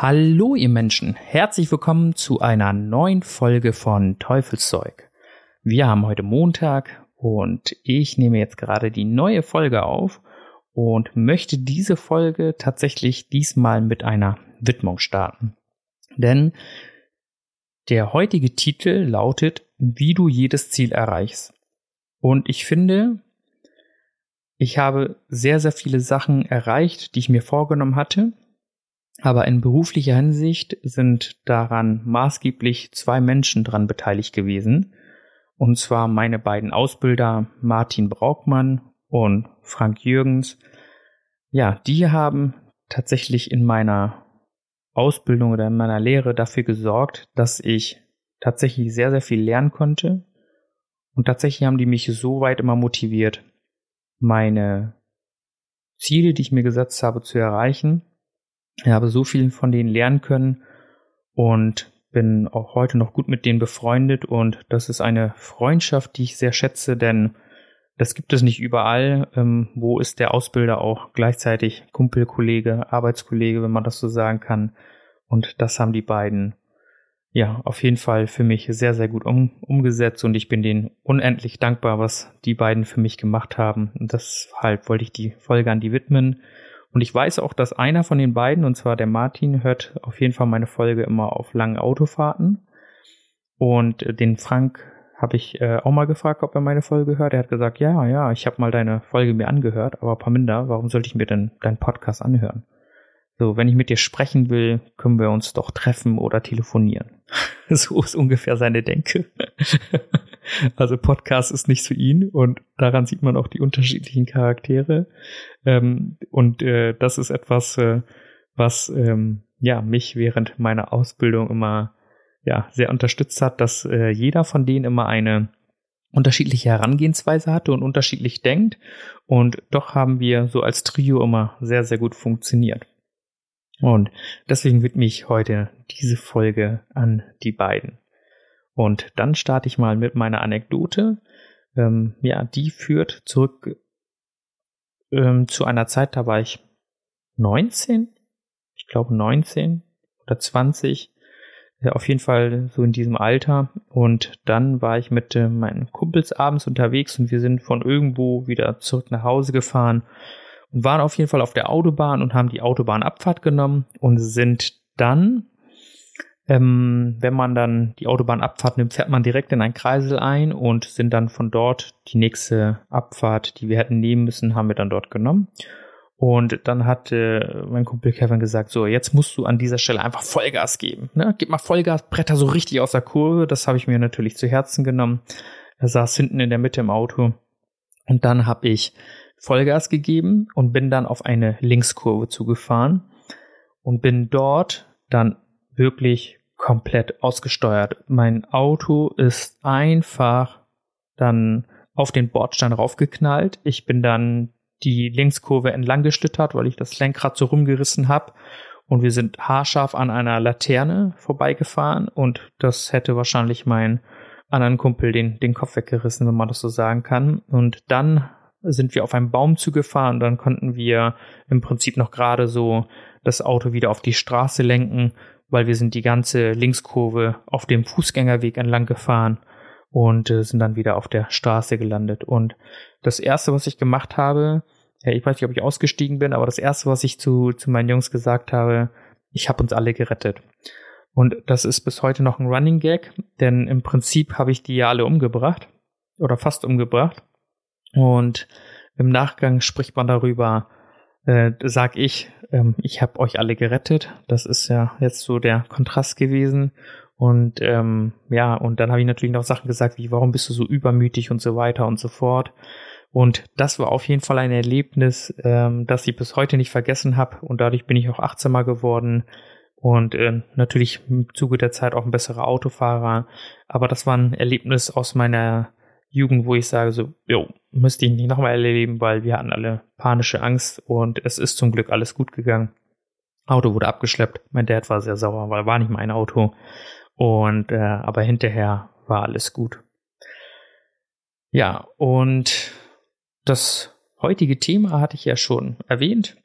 Hallo ihr Menschen, herzlich willkommen zu einer neuen Folge von Teufelszeug. Wir haben heute Montag und ich nehme jetzt gerade die neue Folge auf und möchte diese Folge tatsächlich diesmal mit einer Widmung starten. Denn der heutige Titel lautet, wie du jedes Ziel erreichst. Und ich finde, ich habe sehr, sehr viele Sachen erreicht, die ich mir vorgenommen hatte aber in beruflicher Hinsicht sind daran maßgeblich zwei Menschen dran beteiligt gewesen. Und zwar meine beiden Ausbilder Martin Braukmann und Frank Jürgens. Ja, die haben tatsächlich in meiner Ausbildung oder in meiner Lehre dafür gesorgt, dass ich tatsächlich sehr, sehr viel lernen konnte. Und tatsächlich haben die mich so weit immer motiviert, meine Ziele, die ich mir gesetzt habe, zu erreichen. Ich habe so viel von denen lernen können und bin auch heute noch gut mit denen befreundet und das ist eine Freundschaft, die ich sehr schätze, denn das gibt es nicht überall. Ähm, wo ist der Ausbilder auch gleichzeitig Kumpelkollege, Arbeitskollege, wenn man das so sagen kann. Und das haben die beiden ja auf jeden Fall für mich sehr, sehr gut um, umgesetzt und ich bin denen unendlich dankbar, was die beiden für mich gemacht haben. Und deshalb wollte ich die Folge an die widmen. Und ich weiß auch, dass einer von den beiden, und zwar der Martin, hört auf jeden Fall meine Folge immer auf langen Autofahrten. Und äh, den Frank habe ich äh, auch mal gefragt, ob er meine Folge hört. Er hat gesagt, ja, ja, ich habe mal deine Folge mir angehört, aber Paminda, warum sollte ich mir denn deinen Podcast anhören? So, wenn ich mit dir sprechen will, können wir uns doch treffen oder telefonieren. so ist ungefähr seine Denke. also Podcast ist nicht für ihn und daran sieht man auch die unterschiedlichen Charaktere. Ähm, und äh, das ist etwas, äh, was ähm, ja mich während meiner Ausbildung immer ja sehr unterstützt hat, dass äh, jeder von denen immer eine unterschiedliche Herangehensweise hatte und unterschiedlich denkt. Und doch haben wir so als Trio immer sehr, sehr gut funktioniert. Und deswegen widme ich heute diese Folge an die beiden. Und dann starte ich mal mit meiner Anekdote. Ähm, ja, die führt zurück ähm, zu einer Zeit, da war ich 19, ich glaube 19 oder 20, ja, auf jeden Fall so in diesem Alter. Und dann war ich mit äh, meinen Kumpels abends unterwegs und wir sind von irgendwo wieder zurück nach Hause gefahren und waren auf jeden Fall auf der Autobahn und haben die Autobahnabfahrt genommen und sind dann, ähm, wenn man dann die Autobahnabfahrt nimmt, fährt man direkt in ein Kreisel ein und sind dann von dort die nächste Abfahrt, die wir hätten nehmen müssen, haben wir dann dort genommen. Und dann hat äh, mein Kumpel Kevin gesagt, so, jetzt musst du an dieser Stelle einfach Vollgas geben. Ne? Gib mal Vollgas, Bretter so richtig aus der Kurve. Das habe ich mir natürlich zu Herzen genommen. Er saß hinten in der Mitte im Auto. Und dann habe ich Vollgas gegeben und bin dann auf eine Linkskurve zugefahren und bin dort dann wirklich komplett ausgesteuert. Mein Auto ist einfach dann auf den Bordstein raufgeknallt. Ich bin dann die Linkskurve entlang geschlittert, weil ich das Lenkrad so rumgerissen habe. Und wir sind haarscharf an einer Laterne vorbeigefahren und das hätte wahrscheinlich meinen anderen Kumpel den, den Kopf weggerissen, wenn man das so sagen kann. Und dann sind wir auf einen Baum zugefahren. Dann konnten wir im Prinzip noch gerade so das Auto wieder auf die Straße lenken, weil wir sind die ganze Linkskurve auf dem Fußgängerweg entlang gefahren und äh, sind dann wieder auf der Straße gelandet. Und das erste, was ich gemacht habe, ja, ich weiß nicht, ob ich ausgestiegen bin, aber das erste, was ich zu, zu meinen Jungs gesagt habe, ich habe uns alle gerettet. Und das ist bis heute noch ein Running Gag, denn im Prinzip habe ich die ja alle umgebracht oder fast umgebracht. Und im Nachgang spricht man darüber, äh, sag ich, ähm, ich habe euch alle gerettet. Das ist ja jetzt so der Kontrast gewesen. Und ähm, ja, und dann habe ich natürlich noch Sachen gesagt, wie warum bist du so übermütig und so weiter und so fort. Und das war auf jeden Fall ein Erlebnis, ähm, das ich bis heute nicht vergessen habe. Und dadurch bin ich auch achtsamer geworden. und äh, natürlich im Zuge der Zeit auch ein besserer Autofahrer. Aber das war ein Erlebnis aus meiner Jugend, wo ich sage so, jo, müsste ich nicht nochmal erleben, weil wir hatten alle panische Angst und es ist zum Glück alles gut gegangen. Auto wurde abgeschleppt. Mein Dad war sehr sauer, weil war nicht mein Auto. Und äh, aber hinterher war alles gut. Ja, und das heutige Thema hatte ich ja schon erwähnt,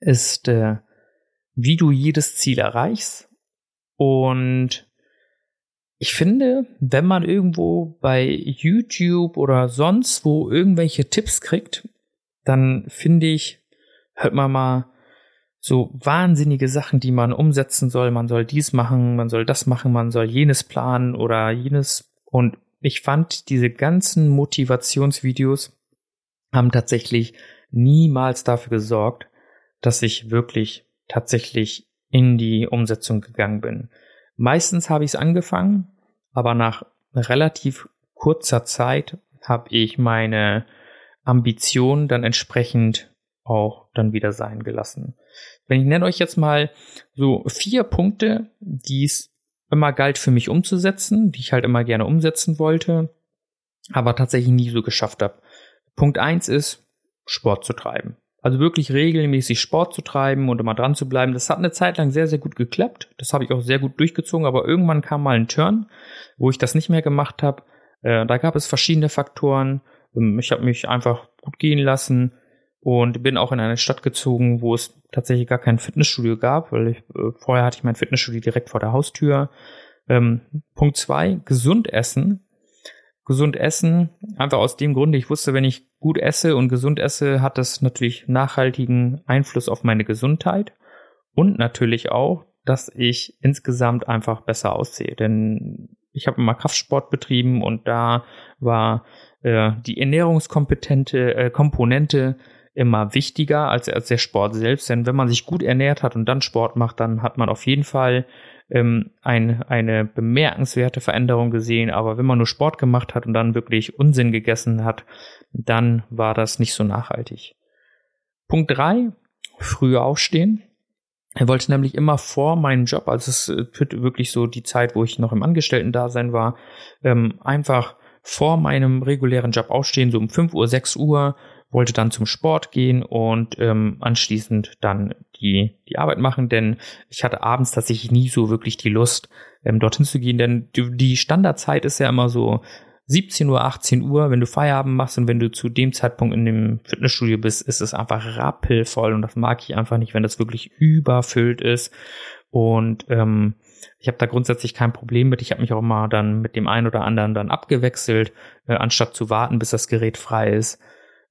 ist äh, wie du jedes Ziel erreichst. Und ich finde, wenn man irgendwo bei YouTube oder sonst wo irgendwelche Tipps kriegt, dann finde ich, hört man mal so wahnsinnige Sachen, die man umsetzen soll. Man soll dies machen, man soll das machen, man soll jenes planen oder jenes. Und ich fand diese ganzen Motivationsvideos haben tatsächlich niemals dafür gesorgt, dass ich wirklich tatsächlich in die Umsetzung gegangen bin. Meistens habe ich es angefangen, aber nach relativ kurzer Zeit habe ich meine Ambition dann entsprechend auch dann wieder sein gelassen. Wenn ich nenne euch jetzt mal so vier Punkte, die es immer galt für mich umzusetzen, die ich halt immer gerne umsetzen wollte, aber tatsächlich nie so geschafft habe. Punkt eins ist, Sport zu treiben. Also wirklich regelmäßig Sport zu treiben und immer dran zu bleiben. Das hat eine Zeit lang sehr, sehr gut geklappt. Das habe ich auch sehr gut durchgezogen, aber irgendwann kam mal ein Turn, wo ich das nicht mehr gemacht habe. Äh, da gab es verschiedene Faktoren. Ähm, ich habe mich einfach gut gehen lassen und bin auch in eine Stadt gezogen, wo es tatsächlich gar kein Fitnessstudio gab, weil ich, äh, vorher hatte ich mein Fitnessstudio direkt vor der Haustür. Ähm, Punkt zwei, gesund essen gesund essen. Einfach aus dem Grunde, ich wusste, wenn ich gut esse und gesund esse, hat das natürlich nachhaltigen Einfluss auf meine Gesundheit. Und natürlich auch, dass ich insgesamt einfach besser aussehe. Denn ich habe immer Kraftsport betrieben und da war äh, die ernährungskompetente äh, Komponente immer wichtiger als, als der Sport selbst. Denn wenn man sich gut ernährt hat und dann Sport macht, dann hat man auf jeden Fall ähm, ein, eine bemerkenswerte Veränderung gesehen. Aber wenn man nur Sport gemacht hat und dann wirklich Unsinn gegessen hat, dann war das nicht so nachhaltig. Punkt drei: früher aufstehen. Er wollte nämlich immer vor meinem Job, also es wird wirklich so die Zeit, wo ich noch im Angestellten-Dasein war, ähm, einfach vor meinem regulären Job aufstehen, so um 5 Uhr, 6 Uhr, wollte dann zum Sport gehen und ähm, anschließend dann die, die Arbeit machen, denn ich hatte abends tatsächlich nie so wirklich die Lust, ähm, dorthin zu gehen, denn die Standardzeit ist ja immer so 17 Uhr, 18 Uhr, wenn du Feierabend machst und wenn du zu dem Zeitpunkt in dem Fitnessstudio bist, ist es einfach rappelvoll und das mag ich einfach nicht, wenn das wirklich überfüllt ist. Und ähm, ich habe da grundsätzlich kein Problem mit. Ich habe mich auch mal dann mit dem einen oder anderen dann abgewechselt, äh, anstatt zu warten, bis das Gerät frei ist.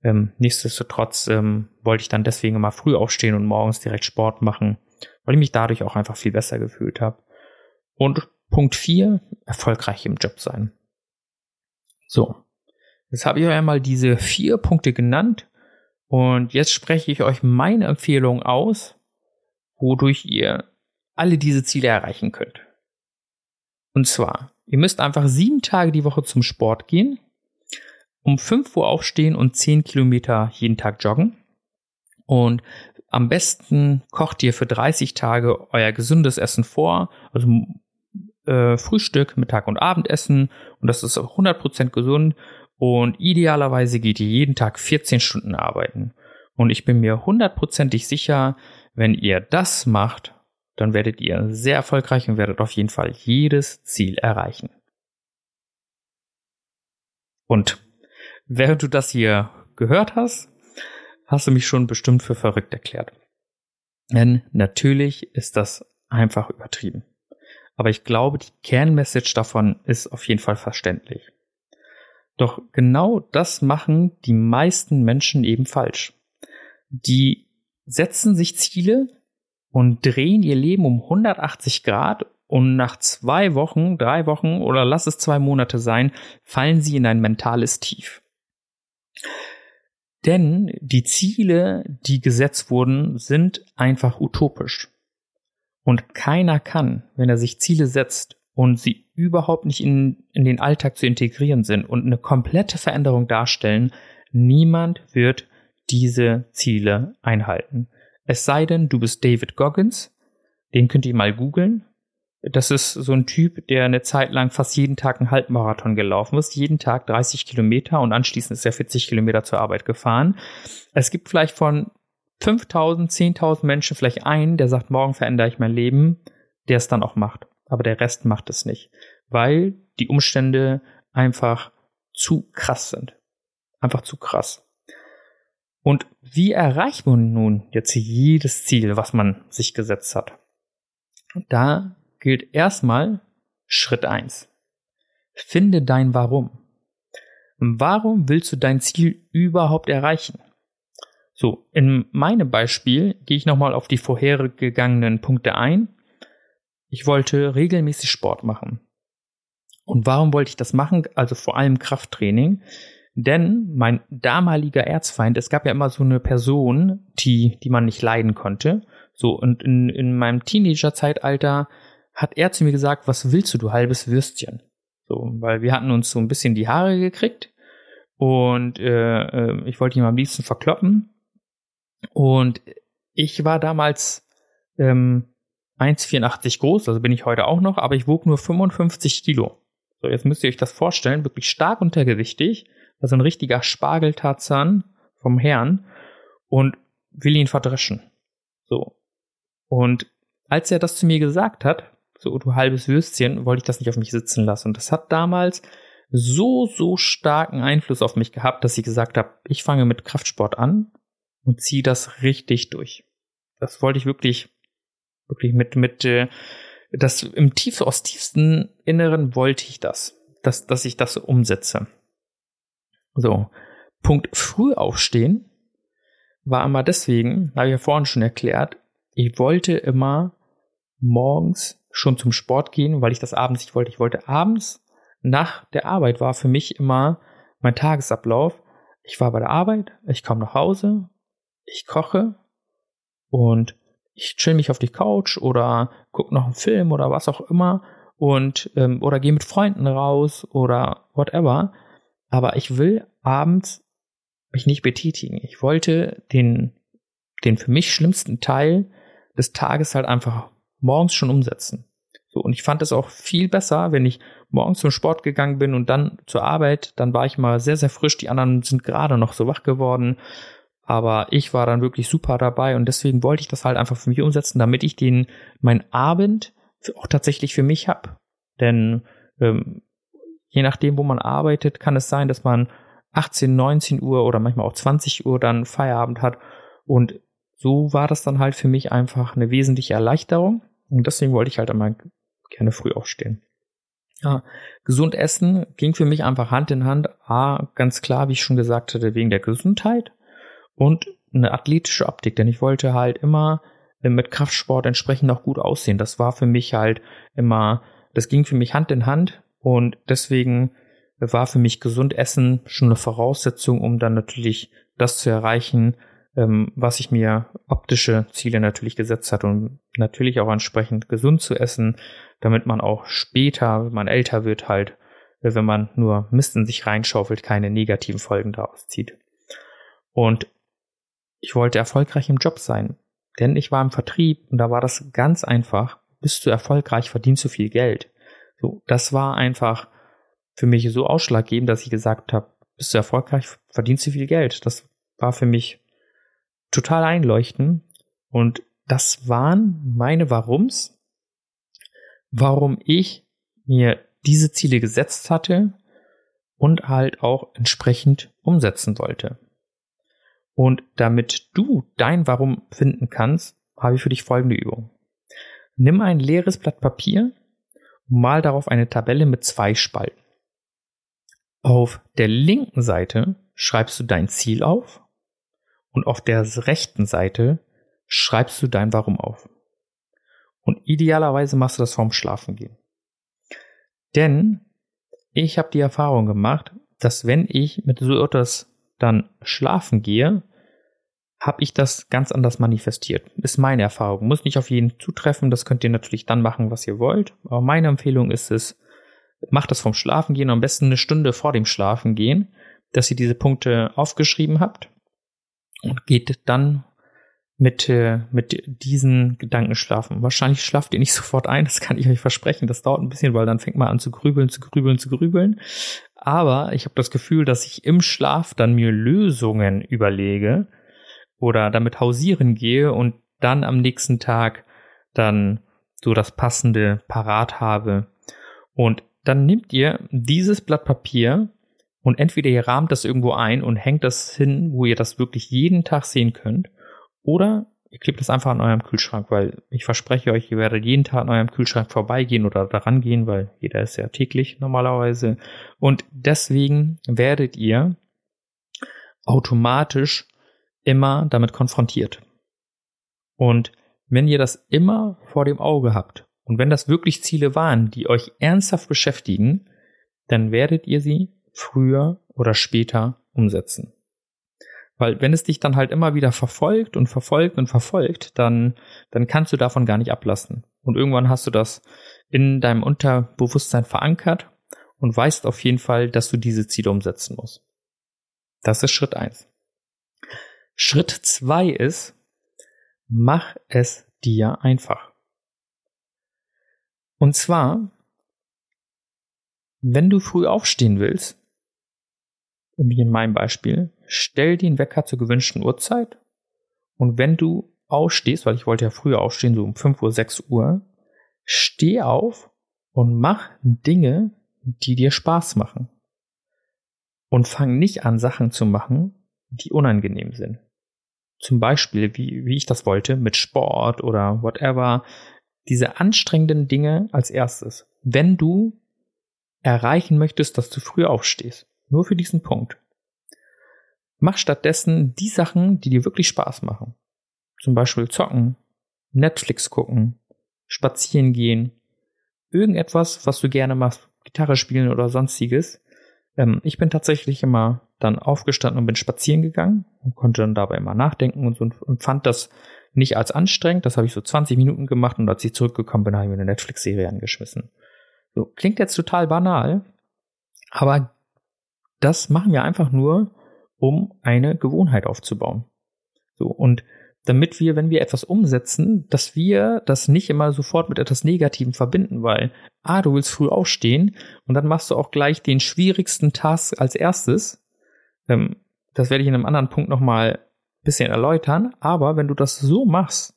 Ähm, nichtsdestotrotz ähm, wollte ich dann deswegen immer früh aufstehen und morgens direkt Sport machen, weil ich mich dadurch auch einfach viel besser gefühlt habe. Und Punkt 4, erfolgreich im Job sein. So, jetzt habe ich euch einmal diese vier Punkte genannt und jetzt spreche ich euch meine Empfehlung aus, wodurch ihr alle diese Ziele erreichen könnt. Und zwar, ihr müsst einfach sieben Tage die Woche zum Sport gehen um 5 Uhr aufstehen und 10 Kilometer jeden Tag joggen. Und am besten kocht ihr für 30 Tage euer gesundes Essen vor, also äh, Frühstück, Mittag und Abendessen. Und das ist 100% gesund. Und idealerweise geht ihr jeden Tag 14 Stunden arbeiten. Und ich bin mir hundertprozentig sicher, wenn ihr das macht, dann werdet ihr sehr erfolgreich und werdet auf jeden Fall jedes Ziel erreichen. Und während du das hier gehört hast, hast du mich schon bestimmt für verrückt erklärt. Denn natürlich ist das einfach übertrieben. Aber ich glaube, die Kernmessage davon ist auf jeden Fall verständlich. Doch genau das machen die meisten Menschen eben falsch. Die setzen sich Ziele und drehen ihr Leben um 180 Grad und nach zwei Wochen, drei Wochen oder lass es zwei Monate sein, fallen sie in ein mentales Tief. Denn die Ziele, die gesetzt wurden, sind einfach utopisch. Und keiner kann, wenn er sich Ziele setzt und sie überhaupt nicht in, in den Alltag zu integrieren sind und eine komplette Veränderung darstellen, niemand wird diese Ziele einhalten. Es sei denn, du bist David Goggins, Den könnt ihr mal googeln. Das ist so ein Typ, der eine Zeit lang fast jeden Tag einen Halbmarathon gelaufen ist, jeden Tag 30 Kilometer und anschließend ist er 40 Kilometer zur Arbeit gefahren. Es gibt vielleicht von 5000, 10.000 Menschen vielleicht einen, der sagt, morgen verändere ich mein Leben, der es dann auch macht. Aber der Rest macht es nicht, weil die Umstände einfach zu krass sind. Einfach zu krass. Und wie erreicht man nun jetzt jedes Ziel, was man sich gesetzt hat? Da gilt erstmal Schritt eins: Finde dein Warum. Warum willst du dein Ziel überhaupt erreichen? So, in meinem Beispiel gehe ich nochmal auf die vorhergegangenen Punkte ein. Ich wollte regelmäßig Sport machen. Und warum wollte ich das machen? Also vor allem Krafttraining. Denn mein damaliger Erzfeind, es gab ja immer so eine Person, die, die man nicht leiden konnte. So, und in, in meinem Teenager-Zeitalter hat er zu mir gesagt, was willst du, du halbes Würstchen? So, weil wir hatten uns so ein bisschen die Haare gekriegt und äh, äh ich wollte ihn am liebsten verkloppen. Und ich war damals ähm, 1,84 groß, also bin ich heute auch noch, aber ich wog nur 55 Kilo. So, jetzt müsst ihr euch das vorstellen, wirklich stark untergewichtig, also ein richtiger Spargeltarzan vom Herrn und will ihn verdreschen. So. Und als er das zu mir gesagt hat, so du halbes Würstchen, wollte ich das nicht auf mich sitzen lassen. Und das hat damals so, so starken Einfluss auf mich gehabt, dass ich gesagt habe, ich fange mit Kraftsport an und ziehe das richtig durch. Das wollte ich wirklich, wirklich mit, mit, äh, das im tief, aus tiefsten Inneren wollte ich das, dass, dass ich das umsetze. So. Punkt früh aufstehen war immer deswegen, habe ich ja vorhin schon erklärt, ich wollte immer morgens schon zum Sport gehen, weil ich das abends nicht wollte. Ich wollte abends nach der Arbeit war für mich immer mein Tagesablauf. Ich war bei der Arbeit, ich komme nach Hause, ich koche und ich chill mich auf die Couch oder gucke noch einen Film oder was auch immer und ähm, oder gehe mit Freunden raus oder whatever. Aber ich will abends mich nicht betätigen. Ich wollte den den für mich schlimmsten Teil des Tages halt einfach morgens schon umsetzen. So, und ich fand es auch viel besser, wenn ich morgens zum Sport gegangen bin und dann zur Arbeit, dann war ich mal sehr, sehr frisch. Die anderen sind gerade noch so wach geworden. Aber ich war dann wirklich super dabei und deswegen wollte ich das halt einfach für mich umsetzen, damit ich den, mein Abend auch tatsächlich für mich hab. Denn ähm, je nachdem, wo man arbeitet, kann es sein, dass man 18, 19 Uhr oder manchmal auch 20 Uhr dann Feierabend hat. Und so war das dann halt für mich einfach eine wesentliche Erleichterung. Und deswegen wollte ich halt einmal gerne früh aufstehen. Ja, gesund essen ging für mich einfach Hand in Hand. A, ganz klar, wie ich schon gesagt hatte, wegen der Gesundheit und eine athletische Optik, denn ich wollte halt immer mit Kraftsport entsprechend auch gut aussehen. Das war für mich halt immer, das ging für mich Hand in Hand und deswegen war für mich gesund essen schon eine Voraussetzung, um dann natürlich das zu erreichen, ähm, was ich mir optische Ziele natürlich gesetzt hat und natürlich auch entsprechend gesund zu essen, damit man auch später, wenn man älter wird, halt, äh, wenn man nur Mist in sich reinschaufelt, keine negativen Folgen daraus zieht. Und ich wollte erfolgreich im Job sein, denn ich war im Vertrieb und da war das ganz einfach. Bist du erfolgreich, verdienst du viel Geld. So, das war einfach für mich so ausschlaggebend, dass ich gesagt habe, bist du erfolgreich, verdienst du viel Geld. Das war für mich total einleuchten. Und das waren meine Warums, warum ich mir diese Ziele gesetzt hatte und halt auch entsprechend umsetzen wollte. Und damit du dein Warum finden kannst, habe ich für dich folgende Übung. Nimm ein leeres Blatt Papier und mal darauf eine Tabelle mit zwei Spalten. Auf der linken Seite schreibst du dein Ziel auf und auf der rechten Seite schreibst du dein Warum auf. Und idealerweise machst du das vorm Schlafengehen. Denn ich habe die Erfahrung gemacht, dass wenn ich mit so etwas dann schlafen gehe, habe ich das ganz anders manifestiert. Ist meine Erfahrung. Muss nicht auf jeden zutreffen. Das könnt ihr natürlich dann machen, was ihr wollt. Aber meine Empfehlung ist es, macht das vom Schlafengehen am besten eine Stunde vor dem Schlafengehen, dass ihr diese Punkte aufgeschrieben habt und geht dann mit, äh, mit diesen Gedanken schlafen. Wahrscheinlich schlaft ihr nicht sofort ein, das kann ich euch versprechen. Das dauert ein bisschen, weil dann fängt man an zu grübeln, zu grübeln, zu grübeln. Aber ich habe das Gefühl, dass ich im Schlaf dann mir Lösungen überlege oder damit hausieren gehe und dann am nächsten Tag dann so das passende parat habe. Und dann nehmt ihr dieses Blatt Papier und entweder ihr rahmt das irgendwo ein und hängt das hin, wo ihr das wirklich jeden Tag sehen könnt, oder ihr klebt das einfach an eurem Kühlschrank, weil ich verspreche euch, ihr werdet jeden Tag an eurem Kühlschrank vorbeigehen oder daran gehen, weil jeder ist ja täglich normalerweise. Und deswegen werdet ihr automatisch immer damit konfrontiert. Und wenn ihr das immer vor dem Auge habt und wenn das wirklich Ziele waren, die euch ernsthaft beschäftigen, dann werdet ihr sie früher oder später umsetzen. Weil wenn es dich dann halt immer wieder verfolgt und verfolgt und verfolgt, dann, dann kannst du davon gar nicht ablassen. Und irgendwann hast du das in deinem Unterbewusstsein verankert und weißt auf jeden Fall, dass du diese Ziele umsetzen musst. Das ist Schritt eins. Schritt zwei ist, mach es dir einfach. Und zwar, wenn du früh aufstehen willst, wie in meinem Beispiel, stell den Wecker zur gewünschten Uhrzeit und wenn du aufstehst, weil ich wollte ja früher aufstehen, so um 5 Uhr, 6 Uhr, steh auf und mach Dinge, die dir Spaß machen. Und fang nicht an, Sachen zu machen, die unangenehm sind. Zum Beispiel, wie, wie ich das wollte, mit Sport oder whatever. Diese anstrengenden Dinge als erstes. Wenn du erreichen möchtest, dass du früh aufstehst. Nur für diesen Punkt. Mach stattdessen die Sachen, die dir wirklich Spaß machen. Zum Beispiel zocken, Netflix gucken, spazieren gehen, irgendetwas, was du gerne machst, Gitarre spielen oder sonstiges. Ähm, ich bin tatsächlich immer dann aufgestanden und bin spazieren gegangen und konnte dann dabei immer nachdenken und so und fand das nicht als anstrengend. Das habe ich so 20 Minuten gemacht und als ich zurückgekommen bin, habe ich mir eine Netflix-Serie angeschmissen. So, klingt jetzt total banal, aber das machen wir einfach nur, um eine Gewohnheit aufzubauen. So, und damit wir, wenn wir etwas umsetzen, dass wir das nicht immer sofort mit etwas Negativem verbinden, weil, ah, du willst früh aufstehen und dann machst du auch gleich den schwierigsten Task als erstes. Ähm, das werde ich in einem anderen Punkt nochmal ein bisschen erläutern, aber wenn du das so machst,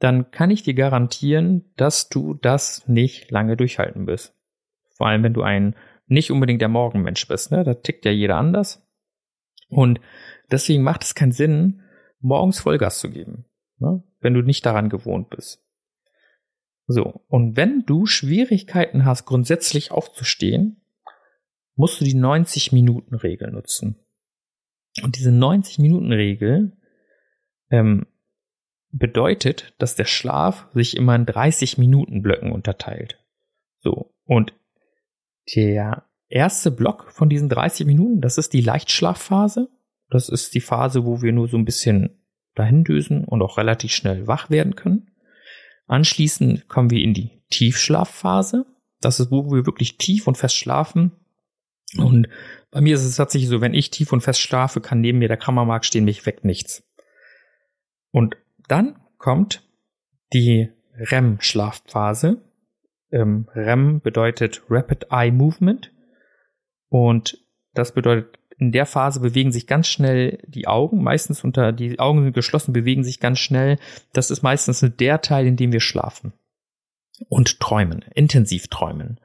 dann kann ich dir garantieren, dass du das nicht lange durchhalten wirst. Vor allem, wenn du ein nicht unbedingt der Morgenmensch bist. Ne? Da tickt ja jeder anders. Und deswegen macht es keinen Sinn, morgens Vollgas zu geben, ne? wenn du nicht daran gewohnt bist. So, und wenn du Schwierigkeiten hast, grundsätzlich aufzustehen, musst du die 90-Minuten-Regel nutzen. Und diese 90-Minuten-Regel ähm, bedeutet, dass der Schlaf sich immer in 30 Minuten Blöcken unterteilt. So, und der erste Block von diesen 30 Minuten, das ist die Leichtschlafphase. Das ist die Phase, wo wir nur so ein bisschen dahin düsen und auch relativ schnell wach werden können. Anschließend kommen wir in die Tiefschlafphase. Das ist, wo wir wirklich tief und fest schlafen. Und bei mir ist es tatsächlich so, wenn ich tief und fest schlafe, kann neben mir der Kammermarkt stehen, mich weckt nichts. Und dann kommt die REM-Schlafphase. Ähm, REM bedeutet Rapid Eye Movement. Und das bedeutet, in der Phase bewegen sich ganz schnell die Augen, meistens unter, die Augen sind geschlossen, bewegen sich ganz schnell. Das ist meistens der Teil, in dem wir schlafen. Und träumen, intensiv träumen.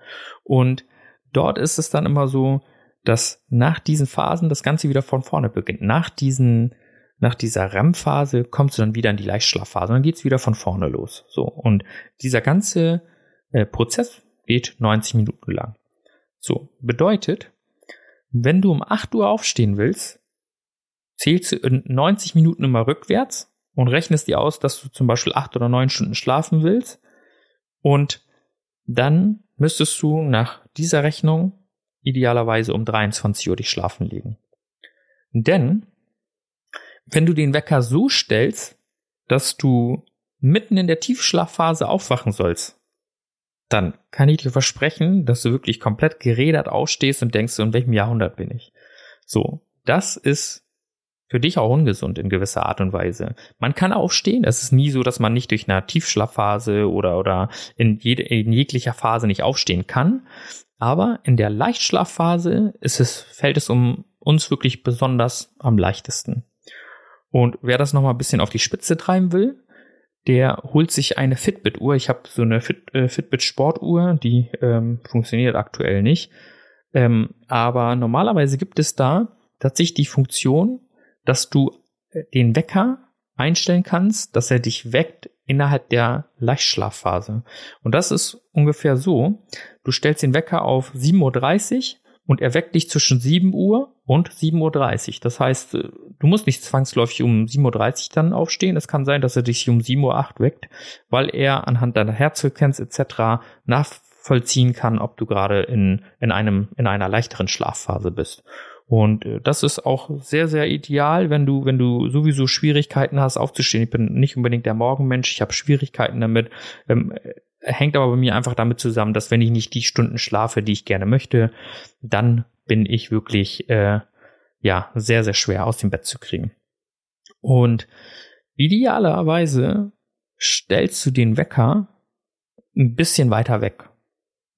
Und dort ist es dann immer so, dass nach diesen Phasen das Ganze wieder von vorne beginnt. Nach diesen, nach dieser REM-Phase kommst du dann wieder in die Leichtschlafphase dann geht's wieder von vorne los. So. Und dieser ganze äh, Prozess geht 90 Minuten lang. So, bedeutet, wenn du um 8 Uhr aufstehen willst, zählst du in 90 Minuten immer rückwärts und rechnest dir aus, dass du zum Beispiel 8 oder 9 Stunden schlafen willst. Und dann müsstest du nach dieser Rechnung idealerweise um 23 Uhr dich schlafen legen. Denn wenn du den Wecker so stellst, dass du mitten in der Tiefschlafphase aufwachen sollst, dann kann ich dir versprechen, dass du wirklich komplett gerädert aufstehst und denkst, in welchem Jahrhundert bin ich. So, das ist für dich auch ungesund in gewisser Art und Weise. Man kann aufstehen. Es ist nie so, dass man nicht durch eine Tiefschlafphase oder, oder in, jede, in jeglicher Phase nicht aufstehen kann. Aber in der Leichtschlafphase ist es, fällt es um uns wirklich besonders am leichtesten. Und wer das nochmal ein bisschen auf die Spitze treiben will, der holt sich eine Fitbit-Uhr. Ich habe so eine Fit, äh, Fitbit-Sportuhr, die ähm, funktioniert aktuell nicht. Ähm, aber normalerweise gibt es da tatsächlich die Funktion, dass du äh, den Wecker einstellen kannst, dass er dich weckt innerhalb der Leichtschlafphase. Und das ist ungefähr so. Du stellst den Wecker auf 7.30 Uhr und er weckt dich zwischen 7 Uhr und 7.30 Uhr. Das heißt, äh, du musst nicht zwangsläufig um 7.30 Uhr dann aufstehen. Es kann sein, dass er dich um 7.08 Uhr weckt, weil er anhand deiner Herzfrequenz etc. nachvollziehen kann, ob du gerade in, in, einem, in einer leichteren Schlafphase bist. Und äh, das ist auch sehr, sehr ideal, wenn du, wenn du sowieso Schwierigkeiten hast, aufzustehen. Ich bin nicht unbedingt der Morgenmensch, ich habe Schwierigkeiten damit. Ähm, äh, hängt aber bei mir einfach damit zusammen, dass wenn ich nicht die Stunden schlafe, die ich gerne möchte, dann bin ich wirklich äh, ja sehr, sehr schwer aus dem Bett zu kriegen. Und idealerweise stellst du den Wecker ein bisschen weiter weg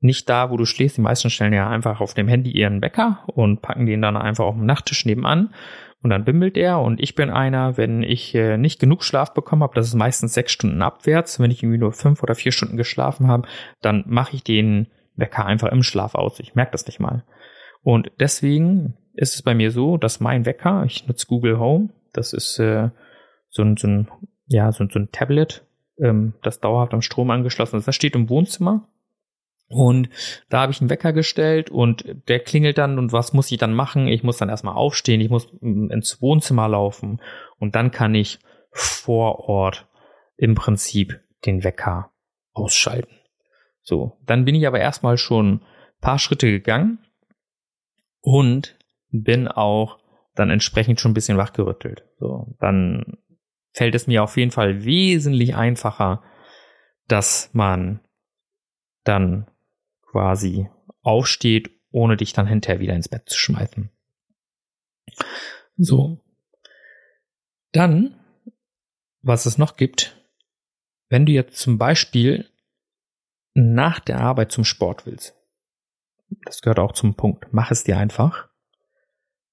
nicht da, wo du schläfst. Die meisten stellen ja einfach auf dem Handy ihren Wecker und packen den dann einfach auf dem Nachttisch nebenan und dann bimmelt er. Und ich bin einer, wenn ich äh, nicht genug Schlaf bekommen habe, das ist meistens sechs Stunden abwärts, wenn ich irgendwie nur fünf oder vier Stunden geschlafen habe, dann mache ich den Wecker einfach im Schlaf aus. Ich merke das nicht mal. Und deswegen ist es bei mir so, dass mein Wecker, ich nutze Google Home, das ist äh, so, ein, so ein, ja, so, so ein Tablet, ähm, das dauerhaft am Strom angeschlossen ist. Das steht im Wohnzimmer und da habe ich einen Wecker gestellt und der klingelt dann und was muss ich dann machen? Ich muss dann erstmal aufstehen, ich muss ins Wohnzimmer laufen und dann kann ich vor Ort im Prinzip den Wecker ausschalten. So, dann bin ich aber erstmal schon paar Schritte gegangen und bin auch dann entsprechend schon ein bisschen wachgerüttelt. So, dann fällt es mir auf jeden Fall wesentlich einfacher, dass man dann quasi aufsteht, ohne dich dann hinterher wieder ins Bett zu schmeißen. So. Dann, was es noch gibt, wenn du jetzt zum Beispiel nach der Arbeit zum Sport willst, das gehört auch zum Punkt, mach es dir einfach,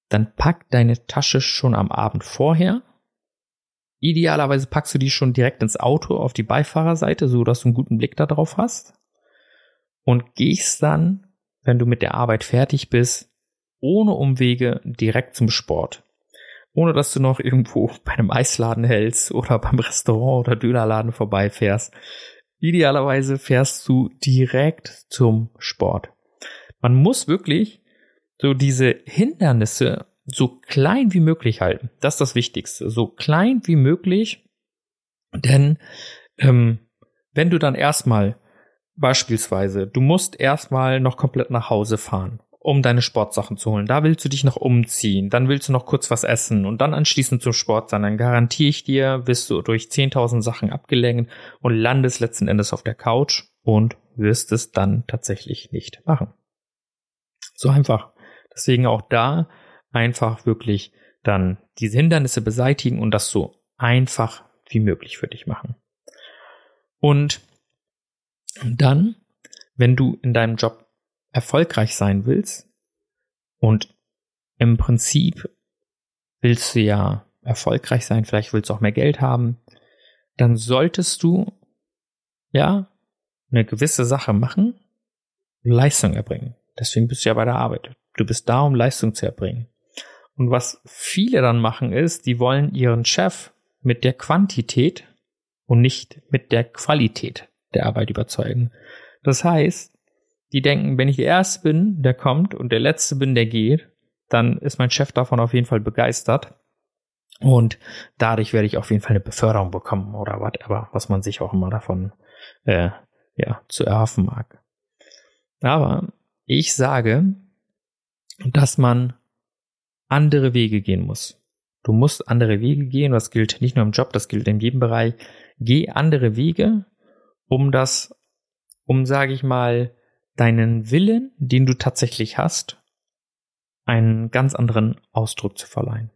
dann pack deine Tasche schon am Abend vorher. Idealerweise packst du die schon direkt ins Auto auf die Beifahrerseite, so dass du einen guten Blick darauf hast und gehst dann, wenn du mit der Arbeit fertig bist, ohne Umwege direkt zum Sport. Ohne dass du noch irgendwo bei einem Eisladen hältst oder beim Restaurant oder Dönerladen vorbeifährst. Idealerweise fährst du direkt zum Sport. Man muss wirklich so diese Hindernisse so klein wie möglich halten. Das ist das Wichtigste. So klein wie möglich. Denn ähm, wenn du dann erstmal Beispielsweise, du musst erstmal noch komplett nach Hause fahren, um deine Sportsachen zu holen. Da willst du dich noch umziehen, dann willst du noch kurz was essen und dann anschließend zum Sport sein. Dann garantiere ich dir, wirst du durch 10.000 Sachen abgelenkt und landest letzten Endes auf der Couch und wirst es dann tatsächlich nicht machen. So einfach. Deswegen auch da einfach wirklich dann diese Hindernisse beseitigen und das so einfach wie möglich für dich machen. Und und dann, wenn du in deinem Job erfolgreich sein willst und im Prinzip willst du ja erfolgreich sein, vielleicht willst du auch mehr Geld haben, dann solltest du ja eine gewisse Sache machen, Leistung erbringen. Deswegen bist du ja bei der Arbeit. Du bist da, um Leistung zu erbringen. Und was viele dann machen ist, die wollen ihren Chef mit der Quantität und nicht mit der Qualität der Arbeit überzeugen. Das heißt, die denken, wenn ich der Erste bin, der kommt und der Letzte bin, der geht, dann ist mein Chef davon auf jeden Fall begeistert. Und dadurch werde ich auf jeden Fall eine Beförderung bekommen oder whatever, was man sich auch immer davon äh, ja, zu erhoffen mag. Aber ich sage, dass man andere Wege gehen muss. Du musst andere Wege gehen, das gilt nicht nur im Job, das gilt in jedem Bereich. Geh andere Wege, um das, um, sage ich mal, deinen Willen, den du tatsächlich hast, einen ganz anderen Ausdruck zu verleihen.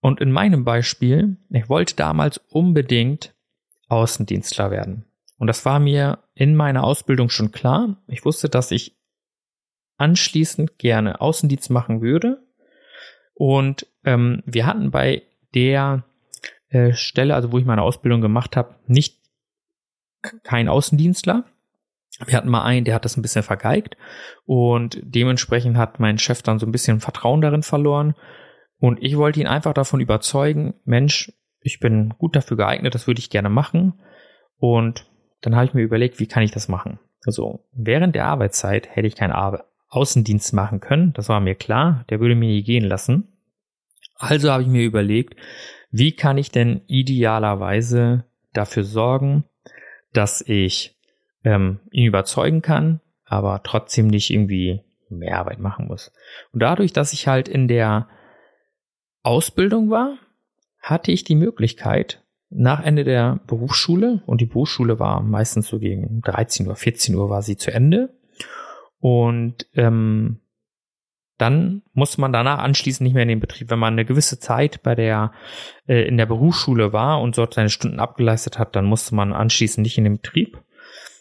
Und in meinem Beispiel, ich wollte damals unbedingt Außendienstler werden. Und das war mir in meiner Ausbildung schon klar. Ich wusste, dass ich anschließend gerne Außendienst machen würde. Und ähm, wir hatten bei der äh, Stelle, also wo ich meine Ausbildung gemacht habe, nicht kein Außendienstler. Wir hatten mal einen, der hat das ein bisschen vergeigt und dementsprechend hat mein Chef dann so ein bisschen Vertrauen darin verloren und ich wollte ihn einfach davon überzeugen, Mensch, ich bin gut dafür geeignet, das würde ich gerne machen und dann habe ich mir überlegt, wie kann ich das machen? Also während der Arbeitszeit hätte ich keinen Außendienst machen können, das war mir klar, der würde mir nie gehen lassen. Also habe ich mir überlegt, wie kann ich denn idealerweise dafür sorgen, dass ich ähm, ihn überzeugen kann, aber trotzdem nicht irgendwie mehr Arbeit machen muss. Und dadurch, dass ich halt in der Ausbildung war, hatte ich die Möglichkeit, nach Ende der Berufsschule, und die Berufsschule war meistens so gegen 13 Uhr, 14 Uhr war sie zu Ende. Und ähm, dann muss man danach anschließend nicht mehr in den Betrieb. Wenn man eine gewisse Zeit bei der äh, in der Berufsschule war und dort seine Stunden abgeleistet hat, dann musste man anschließend nicht in den Betrieb.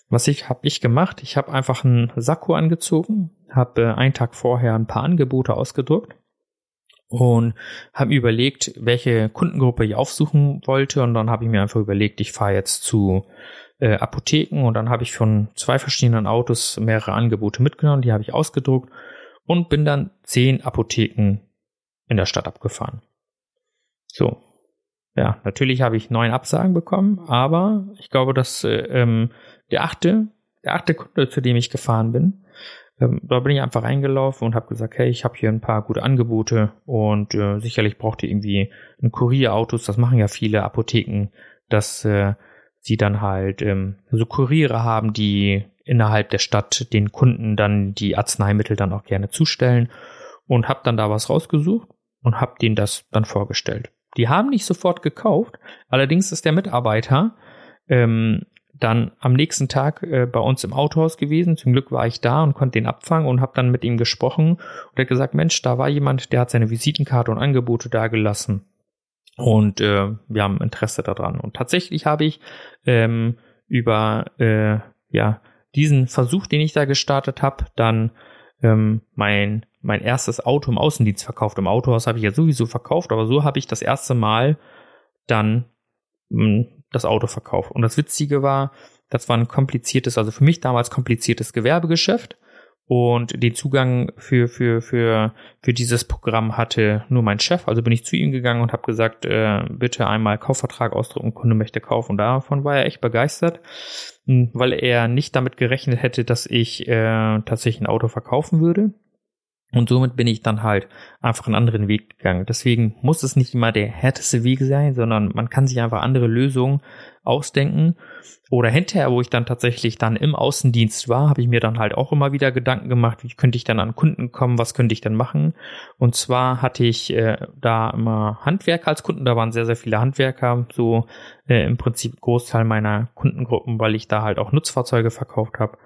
Was ich habe ich gemacht? Ich habe einfach einen Sakko angezogen, habe äh, einen Tag vorher ein paar Angebote ausgedruckt und habe überlegt, welche Kundengruppe ich aufsuchen wollte und dann habe ich mir einfach überlegt, ich fahre jetzt zu äh, Apotheken und dann habe ich von zwei verschiedenen Autos mehrere Angebote mitgenommen, die habe ich ausgedruckt und bin dann zehn Apotheken in der Stadt abgefahren. So. Ja, natürlich habe ich neun Absagen bekommen, aber ich glaube, dass äh, ähm, der achte, der achte Kunde, zu dem ich gefahren bin, ähm, da bin ich einfach reingelaufen und habe gesagt, hey, ich habe hier ein paar gute Angebote und äh, sicherlich braucht ihr irgendwie ein Kurierautos, das machen ja viele Apotheken, dass äh, sie dann halt ähm, so Kuriere haben, die innerhalb der Stadt den Kunden dann die Arzneimittel dann auch gerne zustellen und habe dann da was rausgesucht und habe denen das dann vorgestellt. Die haben nicht sofort gekauft, allerdings ist der Mitarbeiter ähm, dann am nächsten Tag äh, bei uns im Autohaus gewesen. Zum Glück war ich da und konnte den abfangen und habe dann mit ihm gesprochen und er gesagt, Mensch, da war jemand, der hat seine Visitenkarte und Angebote dagelassen und äh, wir haben Interesse daran. Und tatsächlich habe ich ähm, über äh, ja diesen Versuch, den ich da gestartet habe, dann ähm, mein, mein erstes Auto im Außendienst verkauft. Im Autohaus habe ich ja sowieso verkauft, aber so habe ich das erste Mal dann mh, hm, das Auto verkauft. Und das Witzige war, das war ein kompliziertes, also für mich damals kompliziertes Gewerbegeschäft. Und den Zugang für, für, für, für dieses Programm hatte nur mein Chef. Also bin ich zu ihm gegangen und habe gesagt, äh, bitte einmal Kaufvertrag ausdrucken, Kunde möchte kaufen. Und davon war er echt begeistert, hm, weil er nicht damit gerechnet hätte, dass ich äh, tatsächlich ein Auto verkaufen würde. Und somit bin ich dann halt einfach einen anderen Weg gegangen. Deswegen muss es nicht immer der härteste Weg sein, sondern man kann sich einfach andere Lösungen ausdenken. Oder hinterher, wo ich dann tatsächlich dann im Außendienst war, habe ich mir dann halt auch immer wieder Gedanken gemacht, wie könnte ich dann an Kunden kommen, was könnte ich dann machen. Und zwar hatte ich äh, da immer Handwerker als Kunden, da waren sehr, sehr viele Handwerker, so äh, im Prinzip Großteil meiner Kundengruppen, weil ich da halt auch Nutzfahrzeuge verkauft habe.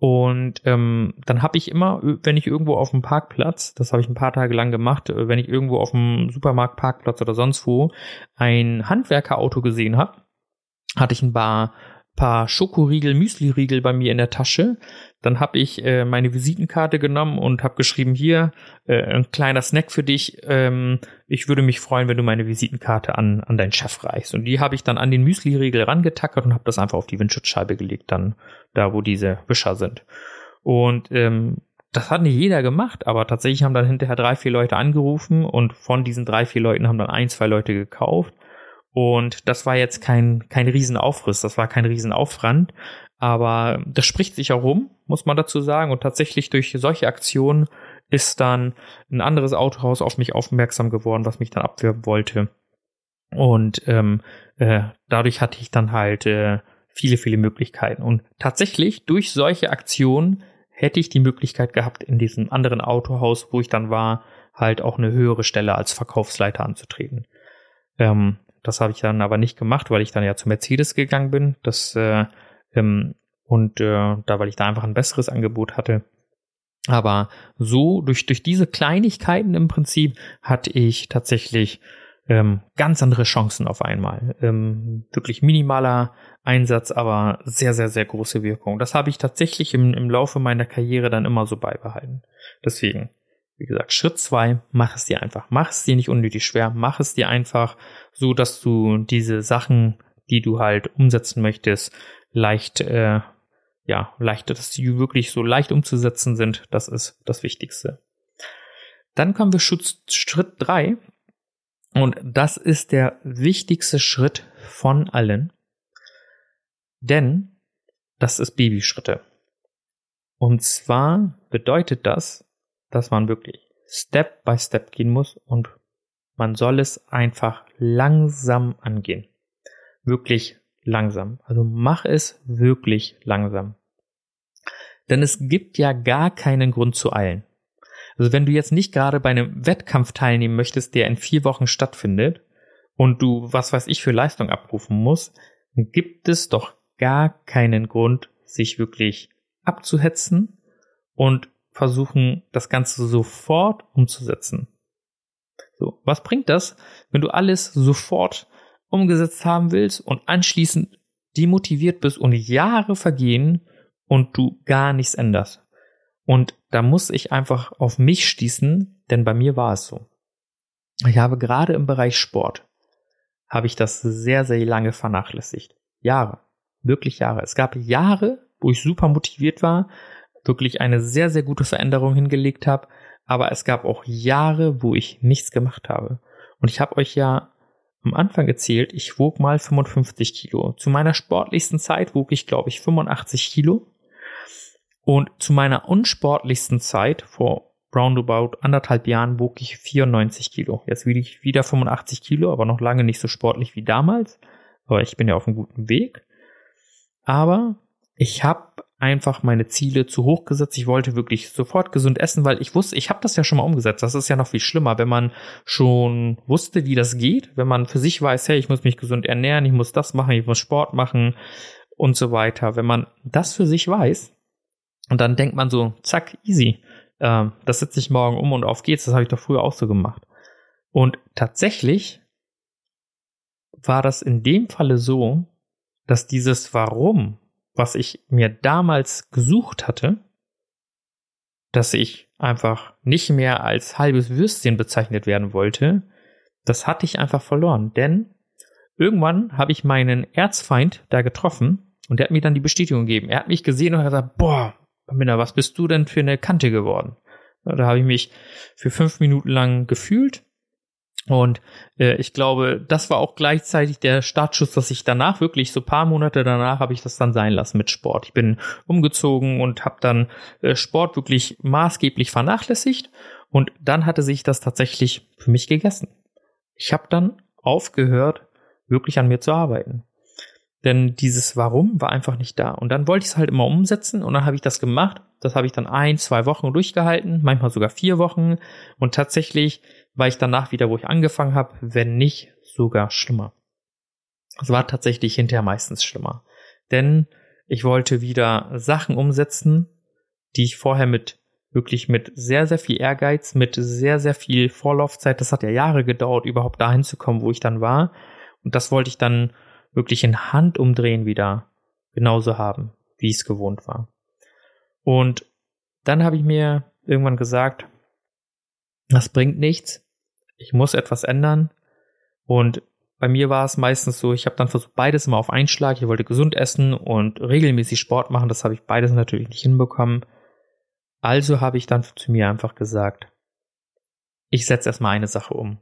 Und ähm, dann habe ich immer, wenn ich irgendwo auf dem Parkplatz, das habe ich ein paar Tage lang gemacht, äh, wenn ich irgendwo auf dem Supermarktparkplatz oder sonst wo ein Handwerkerauto gesehen habe, hatte ich ein paar, paar Schokoriegel, Müsliriegel bei mir in der Tasche. Dann habe ich äh, meine Visitenkarte genommen und habe geschrieben, hier, äh, ein kleiner Snack für dich. Ähm, ich würde mich freuen, wenn du meine Visitenkarte an, an deinen Chef reichst. Und die habe ich dann an den Müsli-Riegel rangetackert und habe das einfach auf die Windschutzscheibe gelegt, dann da, wo diese Wischer sind. Und ähm, das hat nicht jeder gemacht, aber tatsächlich haben dann hinterher drei, vier Leute angerufen und von diesen drei, vier Leuten haben dann ein, zwei Leute gekauft. Und das war jetzt kein, kein Riesenaufriss, das war kein Riesenaufwand, aber das spricht sich auch rum, muss man dazu sagen. Und tatsächlich durch solche Aktionen ist dann ein anderes Autohaus auf mich aufmerksam geworden, was mich dann abwerben wollte. Und ähm, äh, dadurch hatte ich dann halt äh, viele, viele Möglichkeiten. Und tatsächlich durch solche Aktionen hätte ich die Möglichkeit gehabt, in diesem anderen Autohaus, wo ich dann war, halt auch eine höhere Stelle als Verkaufsleiter anzutreten. Ähm, das habe ich dann aber nicht gemacht, weil ich dann ja zu Mercedes gegangen bin. Das äh, ähm, und äh, da, weil ich da einfach ein besseres Angebot hatte. Aber so, durch, durch diese Kleinigkeiten im Prinzip, hatte ich tatsächlich ähm, ganz andere Chancen auf einmal. Ähm, wirklich minimaler Einsatz, aber sehr, sehr, sehr große Wirkung. Das habe ich tatsächlich im, im Laufe meiner Karriere dann immer so beibehalten. Deswegen, wie gesagt, Schritt zwei, mach es dir einfach. Mach es dir nicht unnötig schwer, mach es dir einfach so, dass du diese Sachen, die du halt umsetzen möchtest, leicht, äh, ja, leicht, dass die wirklich so leicht umzusetzen sind. Das ist das Wichtigste. Dann kommen wir Schritt drei und das ist der wichtigste Schritt von allen, denn das ist Babyschritte. Und zwar bedeutet das, dass man wirklich Step by Step gehen muss und man soll es einfach langsam angehen. Wirklich langsam. Also mach es wirklich langsam. Denn es gibt ja gar keinen Grund zu eilen. Also wenn du jetzt nicht gerade bei einem Wettkampf teilnehmen möchtest, der in vier Wochen stattfindet und du, was weiß ich, für Leistung abrufen musst, gibt es doch gar keinen Grund, sich wirklich abzuhetzen und versuchen, das Ganze sofort umzusetzen. So, was bringt das, wenn du alles sofort umgesetzt haben willst und anschließend demotiviert bist und Jahre vergehen und du gar nichts änderst? Und da muss ich einfach auf mich stießen, denn bei mir war es so. Ich habe gerade im Bereich Sport, habe ich das sehr, sehr lange vernachlässigt. Jahre. Wirklich Jahre. Es gab Jahre, wo ich super motiviert war, wirklich eine sehr, sehr gute Veränderung hingelegt habe, aber es gab auch Jahre, wo ich nichts gemacht habe. Und ich habe euch ja am Anfang erzählt, ich wog mal 55 Kilo. Zu meiner sportlichsten Zeit wog ich, glaube ich, 85 Kilo. Und zu meiner unsportlichsten Zeit, vor roundabout anderthalb Jahren, wog ich 94 Kilo. Jetzt wiege ich wieder 85 Kilo, aber noch lange nicht so sportlich wie damals. Aber ich bin ja auf einem guten Weg. Aber ich habe einfach meine Ziele zu hoch gesetzt. Ich wollte wirklich sofort gesund essen, weil ich wusste, ich habe das ja schon mal umgesetzt. Das ist ja noch viel schlimmer, wenn man schon wusste, wie das geht, wenn man für sich weiß, hey, ich muss mich gesund ernähren, ich muss das machen, ich muss Sport machen und so weiter. Wenn man das für sich weiß, und dann denkt man so, zack, easy. Ähm, das setze ich morgen um und auf geht's. Das habe ich doch früher auch so gemacht. Und tatsächlich war das in dem Falle so, dass dieses Warum, was ich mir damals gesucht hatte, dass ich einfach nicht mehr als halbes Würstchen bezeichnet werden wollte, das hatte ich einfach verloren. Denn irgendwann habe ich meinen Erzfeind da getroffen und der hat mir dann die Bestätigung gegeben. Er hat mich gesehen und hat gesagt, boah, Pamela, was bist du denn für eine Kante geworden? Da habe ich mich für fünf Minuten lang gefühlt. Und äh, ich glaube, das war auch gleichzeitig der Startschuss, dass ich danach wirklich so paar Monate danach habe ich das dann sein lassen mit Sport. Ich bin umgezogen und habe dann äh, Sport wirklich maßgeblich vernachlässigt und dann hatte sich das tatsächlich für mich gegessen. Ich habe dann aufgehört, wirklich an mir zu arbeiten. Denn dieses Warum war einfach nicht da. Und dann wollte ich es halt immer umsetzen und dann habe ich das gemacht. Das habe ich dann ein, zwei Wochen durchgehalten, manchmal sogar vier Wochen. Und tatsächlich war ich danach wieder, wo ich angefangen habe, wenn nicht sogar schlimmer. Es war tatsächlich hinterher meistens schlimmer. Denn ich wollte wieder Sachen umsetzen, die ich vorher mit wirklich mit sehr, sehr viel Ehrgeiz, mit sehr, sehr viel Vorlaufzeit, das hat ja Jahre gedauert, überhaupt dahin zu kommen, wo ich dann war. Und das wollte ich dann wirklich in Handumdrehen wieder genauso haben, wie es gewohnt war. Und dann habe ich mir irgendwann gesagt, das bringt nichts, ich muss etwas ändern. Und bei mir war es meistens so, ich habe dann versucht, beides immer auf einen Schlag. Ich wollte gesund essen und regelmäßig Sport machen. Das habe ich beides natürlich nicht hinbekommen. Also habe ich dann zu mir einfach gesagt, ich setze erstmal eine Sache um.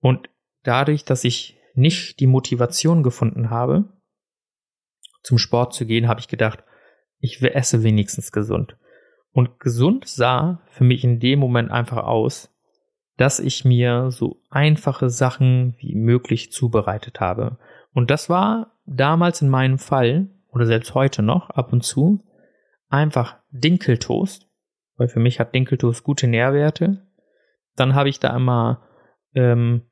Und dadurch, dass ich nicht die Motivation gefunden habe, zum Sport zu gehen, habe ich gedacht, ich esse wenigstens gesund. Und gesund sah für mich in dem Moment einfach aus, dass ich mir so einfache Sachen wie möglich zubereitet habe. Und das war damals in meinem Fall, oder selbst heute noch ab und zu, einfach Dinkeltoast, weil für mich hat Dinkeltoast gute Nährwerte. Dann habe ich da immer ähm,